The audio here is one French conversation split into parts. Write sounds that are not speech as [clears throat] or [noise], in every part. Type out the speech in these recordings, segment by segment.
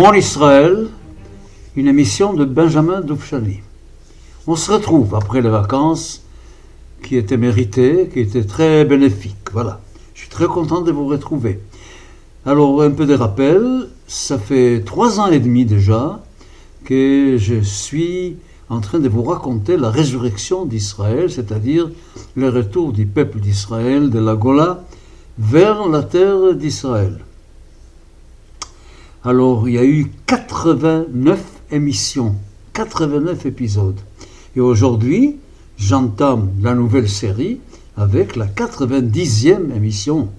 Mon Israël, une émission de Benjamin Doufchani. On se retrouve après les vacances qui étaient méritées, qui étaient très bénéfiques. Voilà. Je suis très content de vous retrouver. Alors, un peu de rappel. Ça fait trois ans et demi déjà que je suis en train de vous raconter la résurrection d'Israël, c'est-à-dire le retour du peuple d'Israël de la Gola vers la terre d'Israël. Alors, il y a eu 89 émissions, 89 épisodes. Et aujourd'hui, j'entame la nouvelle série avec la 90e émission.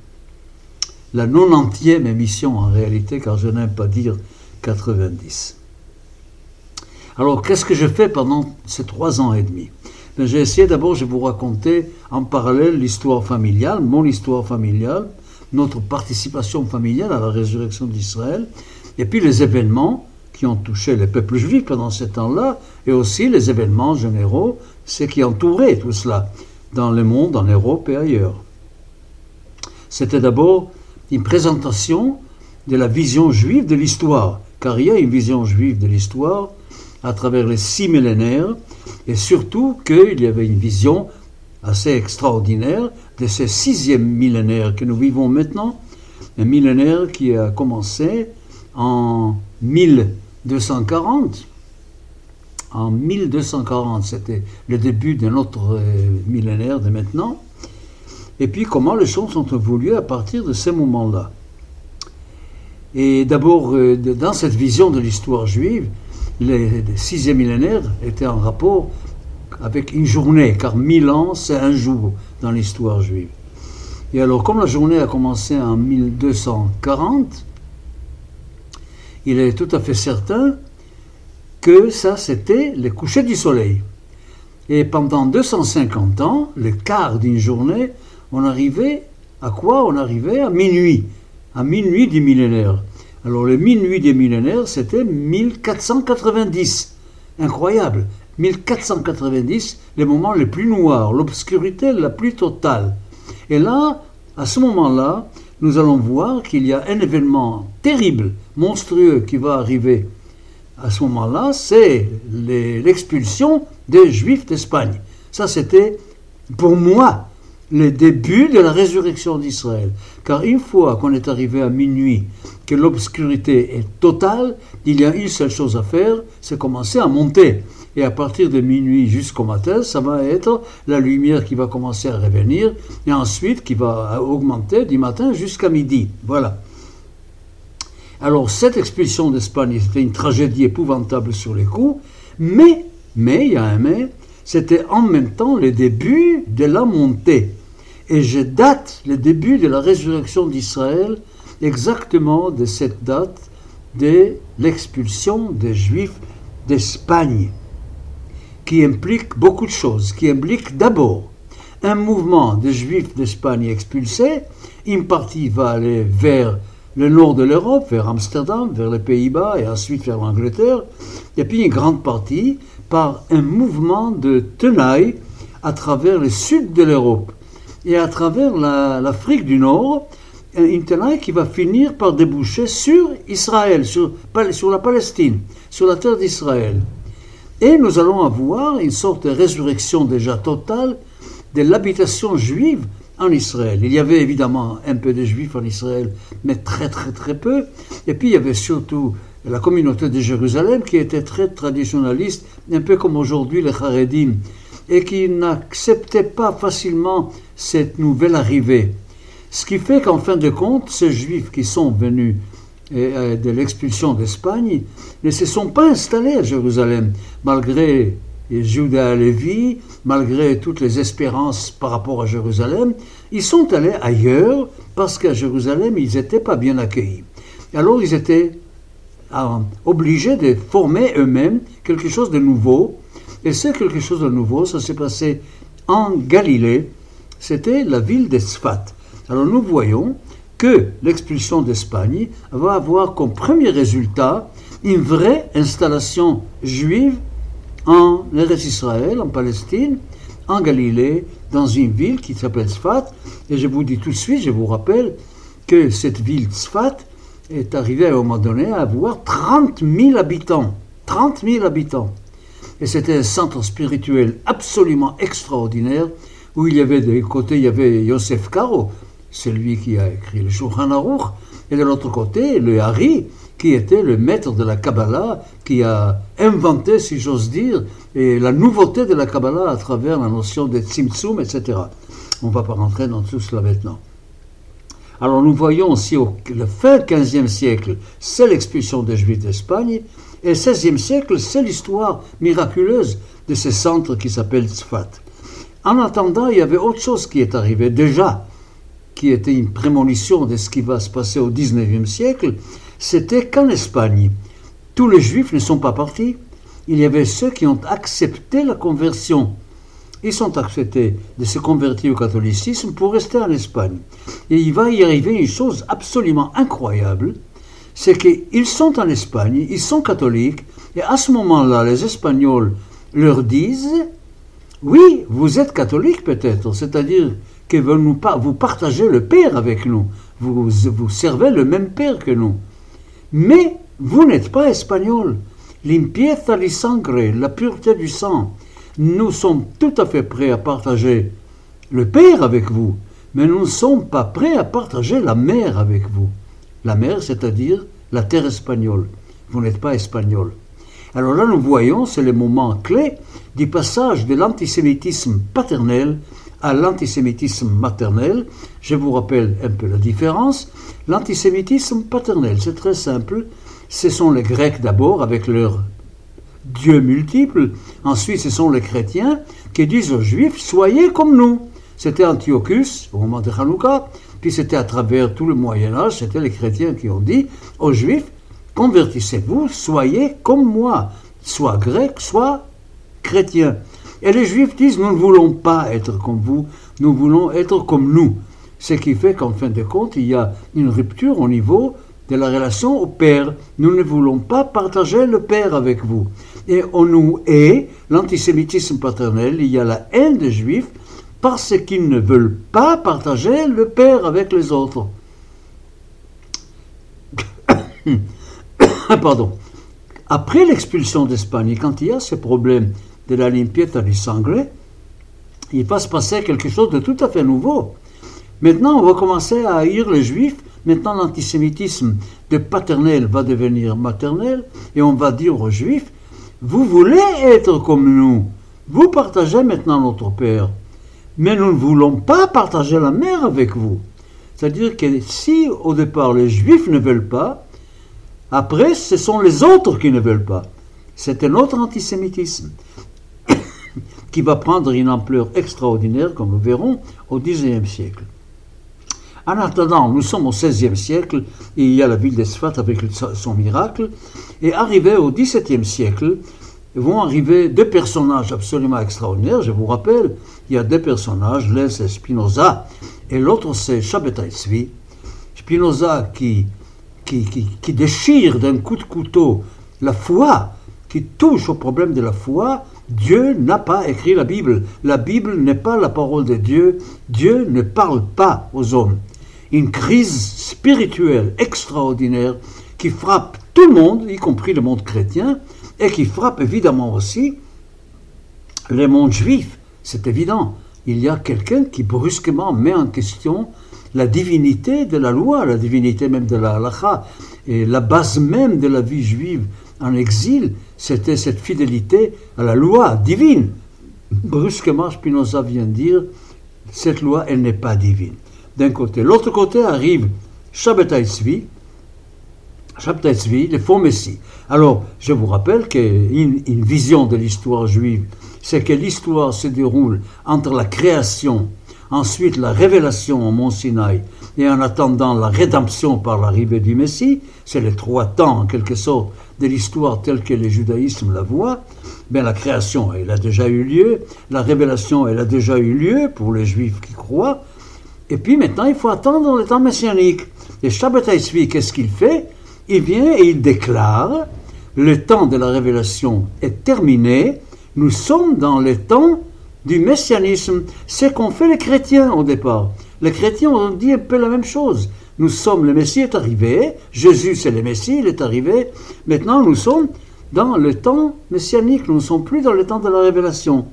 La 90e émission en réalité, car je n'aime pas dire 90. Alors, qu'est-ce que j'ai fait pendant ces trois ans et demi? Ben, J'ai essayé d'abord, je vous raconter en parallèle l'histoire familiale, mon histoire familiale, notre participation familiale à la résurrection d'Israël, et puis les événements qui ont touché les peuples juifs pendant ce temps-là, et aussi les événements généraux, ce qui entourait tout cela dans le monde, en Europe et ailleurs. C'était d'abord une présentation de la vision juive de l'histoire, car il y a une vision juive de l'histoire à travers les six millénaires, et surtout qu'il y avait une vision assez extraordinaire de ce sixième millénaire que nous vivons maintenant, un millénaire qui a commencé en 1240. En 1240, c'était le début de notre euh, millénaire de maintenant. Et puis comment les choses ont évolué à partir de ces moments-là. Et d'abord, euh, dans cette vision de l'histoire juive, le sixième millénaire était en rapport avec une journée, car mille ans, c'est un jour dans l'histoire juive. Et alors, comme la journée a commencé en 1240, il est tout à fait certain que ça, c'était le coucher du soleil. Et pendant 250 ans, le quart d'une journée, on arrivait à quoi? On arrivait à minuit, à minuit du millénaire. Alors le minuit des millénaires, c'était 1490. Incroyable. 1490, les moments les plus noirs, l'obscurité la plus totale. Et là, à ce moment-là, nous allons voir qu'il y a un événement terrible, monstrueux qui va arriver. À ce moment-là, c'est l'expulsion des Juifs d'Espagne. Ça, c'était pour moi le début de la résurrection d'Israël. Car une fois qu'on est arrivé à minuit, que l'obscurité est totale, il y a une seule chose à faire, c'est commencer à monter. Et à partir de minuit jusqu'au matin, ça va être la lumière qui va commencer à revenir, et ensuite qui va augmenter du matin jusqu'à midi. Voilà. Alors cette expulsion d'Espagne, c'était une tragédie épouvantable sur les coups, mais, mais, il y a un mais, c'était en même temps le début de la montée. Et je date le début de la résurrection d'Israël exactement de cette date de l'expulsion des Juifs d'Espagne, qui implique beaucoup de choses, qui implique d'abord un mouvement de Juifs d'Espagne expulsés, une partie va aller vers le nord de l'Europe, vers Amsterdam, vers les Pays-Bas et ensuite vers l'Angleterre, et puis une grande partie par un mouvement de tenaille à travers le sud de l'Europe et à travers l'Afrique du Nord, une tenaille qui va finir par déboucher sur Israël, sur, sur la Palestine, sur la terre d'Israël. Et nous allons avoir une sorte de résurrection déjà totale de l'habitation juive en Israël. Il y avait évidemment un peu de juifs en Israël, mais très très très peu. Et puis il y avait surtout la communauté de Jérusalem qui était très traditionnaliste, un peu comme aujourd'hui les Haredim, et qui n'acceptait pas facilement cette nouvelle arrivée. Ce qui fait qu'en fin de compte, ces juifs qui sont venus euh, de l'expulsion d'Espagne ne se sont pas installés à Jérusalem, malgré Judas Lévi, malgré toutes les espérances par rapport à Jérusalem, ils sont allés ailleurs parce qu'à Jérusalem, ils n'étaient pas bien accueillis. Alors ils étaient euh, obligés de former eux-mêmes quelque chose de nouveau et c'est quelque chose de nouveau, ça s'est passé en Galilée, c'était la ville d'Esfat. Alors nous voyons que l'expulsion d'Espagne va avoir comme premier résultat une vraie installation juive en Israël, en Palestine, en Galilée, dans une ville qui s'appelle Sfat. Et je vous dis tout de suite, je vous rappelle que cette ville Sfat est arrivé à un moment donné à avoir 30 000 habitants. 30 000 habitants. Et c'était un centre spirituel absolument extraordinaire où il y avait d'un côté, il y avait Yosef Karo, celui qui a écrit le Shulchan Aruch, et de l'autre côté, le Hari, qui était le maître de la Kabbalah, qui a inventé, si j'ose dire, et la nouveauté de la Kabbalah à travers la notion de Tzimtzum, etc. On ne va pas rentrer dans tout cela maintenant. Alors nous voyons aussi au le fin 15e siècle, c'est l'expulsion des Juifs d'Espagne, et le 16e siècle, c'est l'histoire miraculeuse de ces centres qui s'appellent Tzfat. En attendant, il y avait autre chose qui est arrivé déjà, qui était une prémonition de ce qui va se passer au XIXe siècle, c'était qu'en Espagne, tous les juifs ne sont pas partis. Il y avait ceux qui ont accepté la conversion. Ils sont acceptés de se convertir au catholicisme pour rester en Espagne. Et il va y arriver une chose absolument incroyable, c'est qu'ils sont en Espagne, ils sont catholiques, et à ce moment-là, les Espagnols leur disent oui, vous êtes catholique peut-être, c'est-à-dire que vous, vous partagez le Père avec nous, vous, vous servez le même Père que nous. Mais vous n'êtes pas espagnol. Limpieza di sangre, la pureté du sang. Nous sommes tout à fait prêts à partager le Père avec vous, mais nous ne sommes pas prêts à partager la mer avec vous. La mer, c'est-à-dire la terre espagnole. Vous n'êtes pas espagnol. Alors là, nous voyons, c'est le moment clé du passage de l'antisémitisme paternel à l'antisémitisme maternel. Je vous rappelle un peu la différence. L'antisémitisme paternel, c'est très simple. Ce sont les Grecs d'abord avec leurs dieux multiples. Ensuite, ce sont les chrétiens qui disent aux Juifs Soyez comme nous. C'était Antiochus au moment de Hanouka. Puis c'était à travers tout le Moyen Âge, c'était les chrétiens qui ont dit aux Juifs Convertissez-vous, soyez comme moi, soit grec, soit chrétien. Et les juifs disent, nous ne voulons pas être comme vous, nous voulons être comme nous. Ce qui fait qu'en fin de compte, il y a une rupture au niveau de la relation au Père. Nous ne voulons pas partager le Père avec vous. Et on nous hait, l'antisémitisme paternel, il y a la haine des Juifs parce qu'ils ne veulent pas partager le Père avec les autres. [coughs] Pardon. Après l'expulsion d'Espagne, quand il y a ce problème de la limpieza du sangre, il va se passer quelque chose de tout à fait nouveau. Maintenant, on va commencer à haïr les juifs. Maintenant, l'antisémitisme de paternel va devenir maternel. Et on va dire aux juifs, vous voulez être comme nous. Vous partagez maintenant notre Père. Mais nous ne voulons pas partager la mère avec vous. C'est-à-dire que si au départ les juifs ne veulent pas, après ce sont les autres qui ne veulent pas. C'est un autre antisémitisme qui va prendre une ampleur extraordinaire, comme nous verrons, au Xe siècle. En attendant, nous sommes au XVIe siècle et il y a la ville d'Esfat avec son miracle. Et arrivé au XVIIe siècle, vont arriver deux personnages absolument extraordinaires. Je vous rappelle, il y a deux personnages, l'un c'est Spinoza et l'autre c'est Shabbatai Spinoza qui, qui, qui, qui déchire d'un coup de couteau la foi, qui touche au problème de la foi, Dieu n'a pas écrit la Bible. La Bible n'est pas la parole de Dieu. Dieu ne parle pas aux hommes. Une crise spirituelle extraordinaire qui frappe tout le monde, y compris le monde chrétien, et qui frappe évidemment aussi le monde juif. C'est évident. Il y a quelqu'un qui brusquement met en question la divinité de la loi, la divinité même de la halakha, et la base même de la vie juive en exil, c'était cette fidélité à la loi divine. Brusquement, Spinoza vient dire, cette loi, elle n'est pas divine. D'un côté. L'autre côté arrive Shabbatai Tzvi, le faux Messie. Alors, je vous rappelle qu'une une vision de l'histoire juive, c'est que l'histoire se déroule entre la création ensuite la révélation au mont Sinaï, et en attendant la rédemption par l'arrivée du Messie, c'est les trois temps en quelque sorte de l'histoire telle que le judaïsme la voit, bien la création, elle a déjà eu lieu, la révélation, elle a déjà eu lieu pour les juifs qui croient, et puis maintenant il faut attendre le temps messianique. Et Shabbatai Tzvi, qu'est-ce qu'il fait? Il vient et il déclare, le temps de la révélation est terminé, nous sommes dans le temps du messianisme, c'est qu'ont fait les chrétiens au départ. Les chrétiens ont dit un peu la même chose, Nous sommes, le Messie est arrivé, Jésus c'est le Messie, il est arrivé. Maintenant, nous sommes dans le temps messianique, nous ne sommes plus dans le temps de la révélation.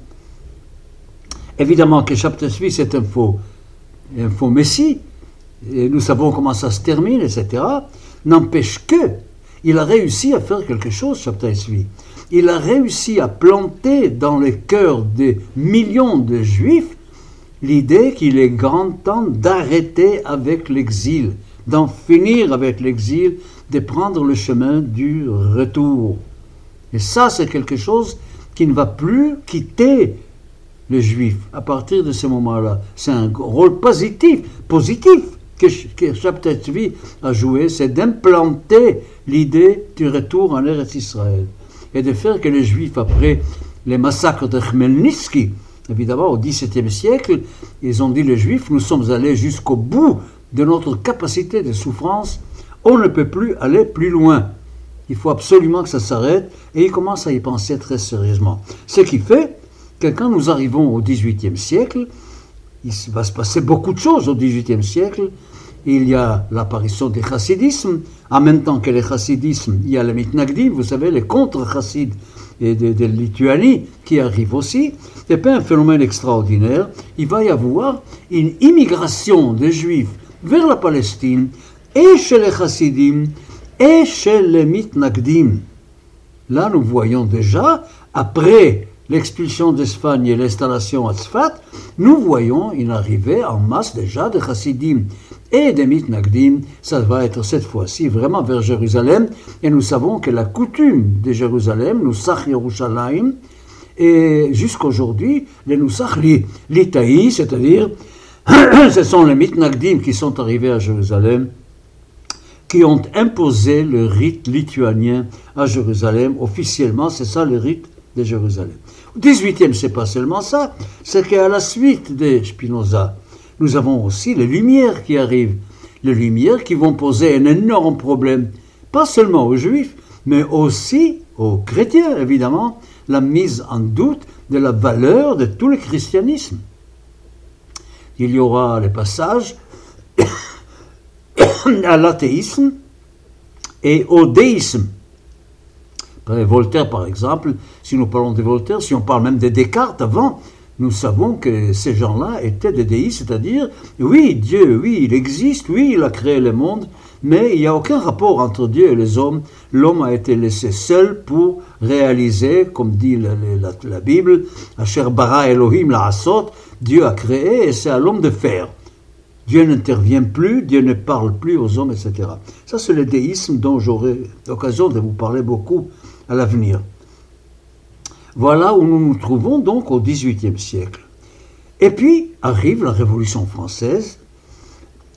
Évidemment que chapitre 8 c'est un faux, un faux Messie, et nous savons comment ça se termine, etc. N'empêche que il a réussi à faire quelque chose, chapitre 8. Il a réussi à planter dans les cœurs des millions de juifs l'idée qu'il est grand temps d'arrêter avec l'exil, d'en finir avec l'exil, de prendre le chemin du retour. Et ça, c'est quelque chose qui ne va plus quitter le juif à partir de ce moment-là. C'est un rôle positif, positif que, que a joué, c'est d'implanter l'idée du retour en Eretz Israël et de faire que les juifs, après les massacres de Khmelnytsky, évidemment au XVIIe siècle, ils ont dit les juifs, nous sommes allés jusqu'au bout de notre capacité de souffrance, on ne peut plus aller plus loin. Il faut absolument que ça s'arrête et ils commencent à y penser très sérieusement. Ce qui fait que quand nous arrivons au XVIIIe siècle, il va se passer beaucoup de choses au XVIIIe siècle. Il y a l'apparition des chassidismes. En même temps que les chassidismes, il y a les mitnagdim, vous savez, les contre-chassides et de, Lituanie qui arrivent aussi. C'est pas un phénomène extraordinaire. Il va y avoir une immigration des juifs vers la Palestine et chez les chassidim et chez les mitnagdim. Là, nous voyons déjà, après l'expulsion d'Espagne et l'installation à Tzfat, nous voyons une arrivée en masse déjà de chassidim et des mitnagdim. Ça va être cette fois-ci vraiment vers Jérusalem. Et nous savons que la coutume de Jérusalem, nous Yerushalayim, et jusqu'aujourd'hui, les Nusach l'Itaï, c'est-à-dire, [clears throat] ce sont les mitnagdim qui sont arrivés à Jérusalem qui ont imposé le rite lituanien à Jérusalem. Officiellement, c'est ça le rite de Jérusalem. Au XVIIIe, c'est pas seulement ça, c'est qu'à la suite de Spinoza, nous avons aussi les Lumières qui arrivent. Les Lumières qui vont poser un énorme problème, pas seulement aux Juifs, mais aussi aux chrétiens, évidemment, la mise en doute de la valeur de tout le christianisme. Il y aura les passages [coughs] à l'athéisme et au déisme. Voltaire, par exemple, si nous parlons de Voltaire, si on parle même de Descartes avant, nous savons que ces gens-là étaient des déistes, c'est-à-dire, oui, Dieu, oui, il existe, oui, il a créé le monde, mais il n'y a aucun rapport entre Dieu et les hommes. L'homme a été laissé seul pour réaliser, comme dit la, la Bible, Asher bara Elohim la asot, Dieu a créé et c'est à l'homme de faire. Dieu n'intervient plus, Dieu ne parle plus aux hommes, etc. Ça, c'est le déisme dont j'aurai l'occasion de vous parler beaucoup à l'avenir. Voilà où nous nous trouvons donc au XVIIIe siècle. Et puis arrive la Révolution française,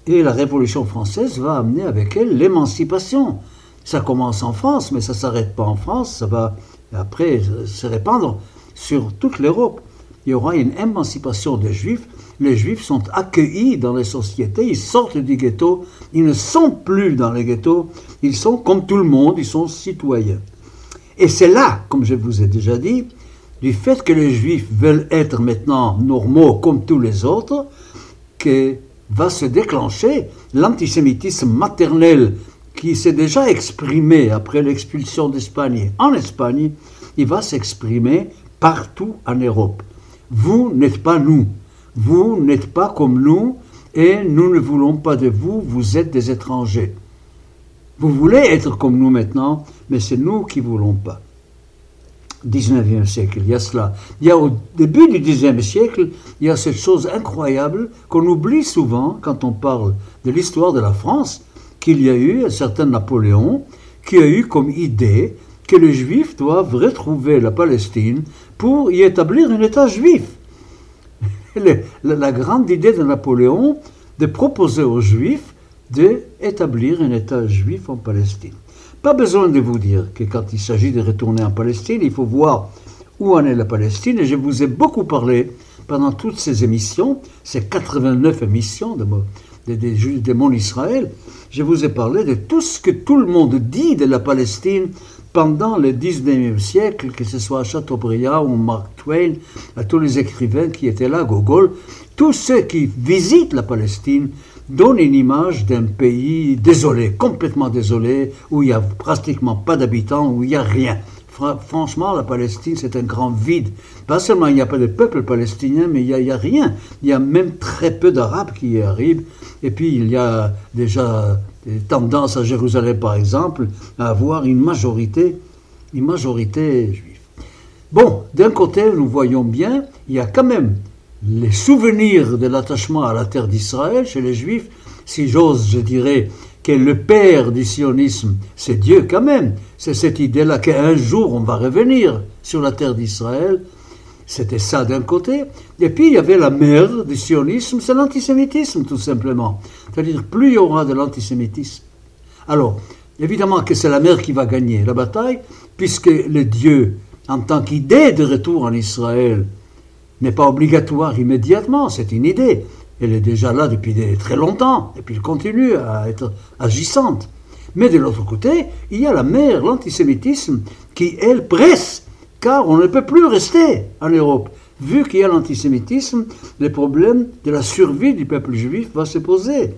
et la Révolution française va amener avec elle l'émancipation. Ça commence en France, mais ça ne s'arrête pas en France, ça va après se répandre sur toute l'Europe. Il y aura une émancipation des Juifs les Juifs sont accueillis dans les sociétés, ils sortent du ghetto, ils ne sont plus dans les ghettos, ils sont comme tout le monde, ils sont citoyens. Et c'est là, comme je vous ai déjà dit, du fait que les Juifs veulent être maintenant normaux comme tous les autres, que va se déclencher l'antisémitisme maternel qui s'est déjà exprimé après l'expulsion d'Espagne en Espagne, il va s'exprimer partout en Europe. Vous n'êtes pas nous. Vous n'êtes pas comme nous et nous ne voulons pas de vous, vous êtes des étrangers. Vous voulez être comme nous maintenant, mais c'est nous qui voulons pas. 19e siècle, il y a cela. Il y a au début du 10e siècle, il y a cette chose incroyable qu'on oublie souvent quand on parle de l'histoire de la France, qu'il y a eu un certain Napoléon qui a eu comme idée que les Juifs doivent retrouver la Palestine pour y établir un État juif [laughs] la grande idée de Napoléon de proposer aux Juifs d'établir un État juif en Palestine. Pas besoin de vous dire que quand il s'agit de retourner en Palestine, il faut voir où en est la Palestine. Et je vous ai beaucoup parlé pendant toutes ces émissions, ces 89 émissions de, de, de Mon Israël. Je vous ai parlé de tout ce que tout le monde dit de la Palestine pendant le 19e siècle, que ce soit à Chateaubriand ou Mark Twain, à tous les écrivains qui étaient là, Gogol, tous ceux qui visitent la Palestine donne une image d'un pays désolé, complètement désolé, où il n'y a pratiquement pas d'habitants, où il n'y a rien. Franchement, la Palestine, c'est un grand vide. Pas seulement il n'y a pas de peuple palestinien, mais il n'y a, rien. Il y a même très peu d'Arabes qui y arrivent. Et puis, il y a déjà des tendances à Jérusalem, par exemple, à avoir une majorité juive. Bon, d'un côté, nous voyons bien, il y a quand même les souvenirs de l'attachement à la terre d'Israël chez les Juifs, si j'ose, je dirais, que le père du sionisme, c'est Dieu quand même. C'est cette idée-là qu'un jour on va revenir sur la terre d'Israël. C'était ça d'un côté. Et puis il y avait la mère du sionisme, c'est l'antisémitisme tout simplement. C'est-à-dire plus il y aura de l'antisémitisme. Alors, évidemment que c'est la mère qui va gagner la bataille, puisque le Dieu, en tant qu'idée de retour en Israël, n'est pas obligatoire immédiatement, c'est une idée. Elle est déjà là depuis très longtemps, et puis elle continue à être agissante. Mais de l'autre côté, il y a la mère, l'antisémitisme, qui, elle, presse, car on ne peut plus rester en Europe. Vu qu'il y a l'antisémitisme, le problème de la survie du peuple juif va se poser.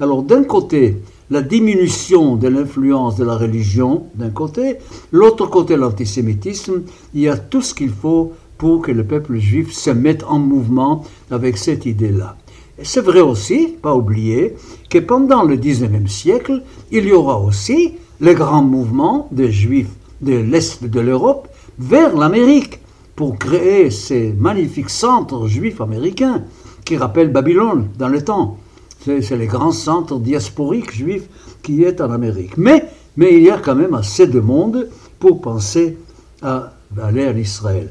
Alors d'un côté, la diminution de l'influence de la religion, d'un côté, l'autre côté, l'antisémitisme, il y a tout ce qu'il faut pour que le peuple juif se mette en mouvement avec cette idée-là. C'est vrai aussi, pas oublier, que pendant le XIXe siècle, il y aura aussi le grand mouvement des juifs de l'Est de l'Europe vers l'Amérique pour créer ces magnifiques centres juifs américains qui rappellent Babylone dans le temps. C'est les grands centres diasporiques juifs qui est en Amérique. Mais, il y a quand même assez de monde pour penser à aller en Israël.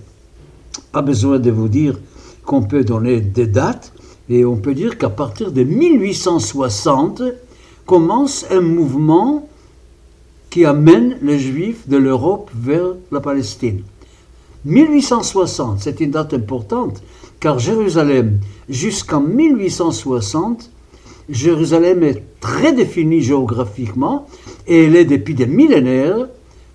Pas besoin de vous dire qu'on peut donner des dates, et on peut dire qu'à partir de 1860 commence un mouvement qui amène les Juifs de l'Europe vers la Palestine. 1860, c'est une date importante, car Jérusalem, jusqu'en 1860, Jérusalem est très définie géographiquement, et elle est depuis des millénaires,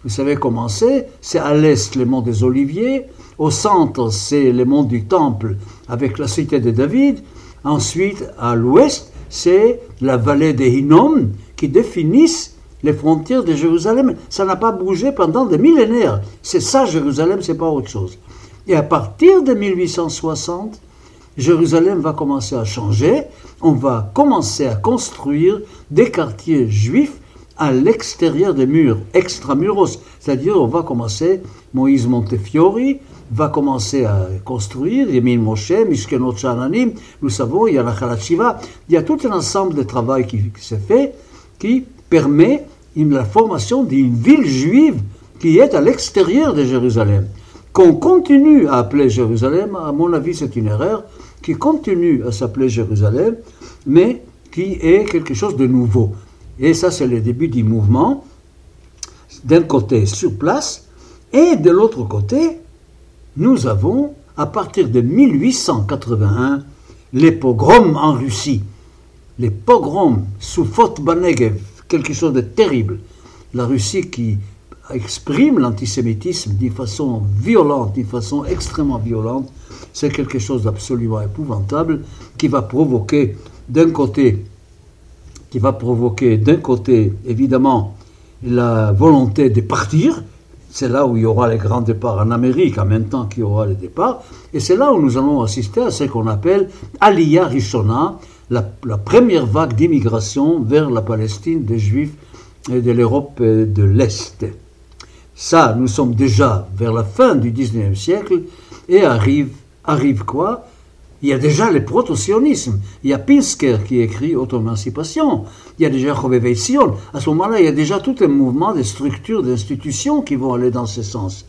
vous savez comment c'est, c'est à l'est les monts des Oliviers, au centre, c'est le mont du Temple avec la cité de David. Ensuite, à l'ouest, c'est la vallée des Hinnom qui définissent les frontières de Jérusalem. Ça n'a pas bougé pendant des millénaires. C'est ça, Jérusalem, c'est pas autre chose. Et à partir de 1860, Jérusalem va commencer à changer. On va commencer à construire des quartiers juifs à l'extérieur des murs, extramuros. C'est-à-dire, on va commencer, Moïse Montefiore va commencer à construire, Yemin Moshe, Mishkenot Shananim, nous savons, il y a la Shiva, il y a tout un ensemble de travail qui, se fait qui permet la formation d'une ville juive qui est à l'extérieur de Jérusalem. Qu'on continue à appeler Jérusalem, à mon avis c'est une erreur, qui continue à s'appeler Jérusalem, mais qui est quelque chose de nouveau. Et ça, c'est le début du mouvement, d'un côté sur place, et de l'autre côté, nous avons, à partir de 1881, les pogroms en Russie. Les pogroms sous Banegev, quelque chose de terrible. La Russie qui exprime l'antisémitisme d'une façon violente, d'une façon extrêmement violente, c'est quelque chose d'absolument épouvantable qui va provoquer d'un côté qui va provoquer d'un côté, évidemment, la volonté de partir, c'est là où il y aura les grands départs en Amérique, en même temps qu'il y aura les départs, et c'est là où nous allons assister à ce qu'on appelle Aliyah Rishona, la, première vague d'immigration vers la Palestine des Juifs et de l'Europe de l'Est. Ça, nous sommes déjà vers la fin du 19e siècle, et arrive, arrive quoi? Il y a déjà le proto-sionisme. Il y a Pinsker qui écrit Auto-émancipation. Il y a déjà Sion. À ce moment-là, il y a déjà tout un mouvement de structures, d'institutions qui vont aller dans ce sens.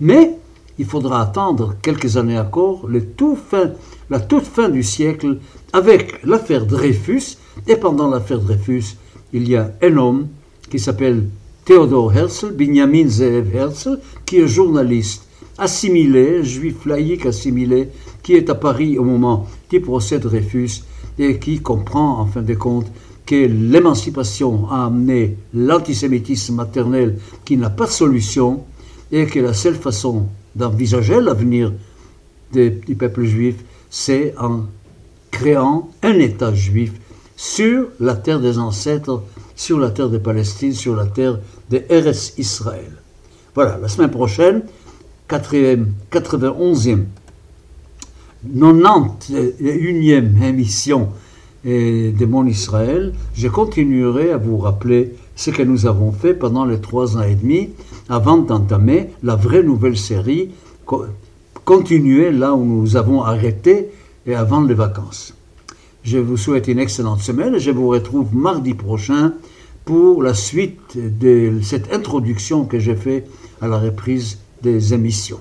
Mais il faudra attendre quelques années encore, la toute fin du siècle, avec l'affaire Dreyfus. Et pendant l'affaire Dreyfus, il y a un homme qui s'appelle Theodor Herzl, Benjamin Zeev Herzl, qui est journaliste assimilé, juif laïque assimilé, qui est à Paris au moment du procès de Dreyfus et qui comprend en fin de compte que l'émancipation a amené l'antisémitisme maternel qui n'a pas de solution et que la seule façon d'envisager l'avenir du peuple juif, c'est en créant un État juif sur la terre des ancêtres, sur la terre de Palestine, sur la terre de Eretz Israël. Voilà, la semaine prochaine, 91e, 91e émission de Mon Israël, je continuerai à vous rappeler ce que nous avons fait pendant les trois ans et demi avant d'entamer la vraie nouvelle série, continuer là où nous avons arrêté et avant les vacances. Je vous souhaite une excellente semaine et je vous retrouve mardi prochain pour la suite de cette introduction que j'ai faite à la reprise des émissions.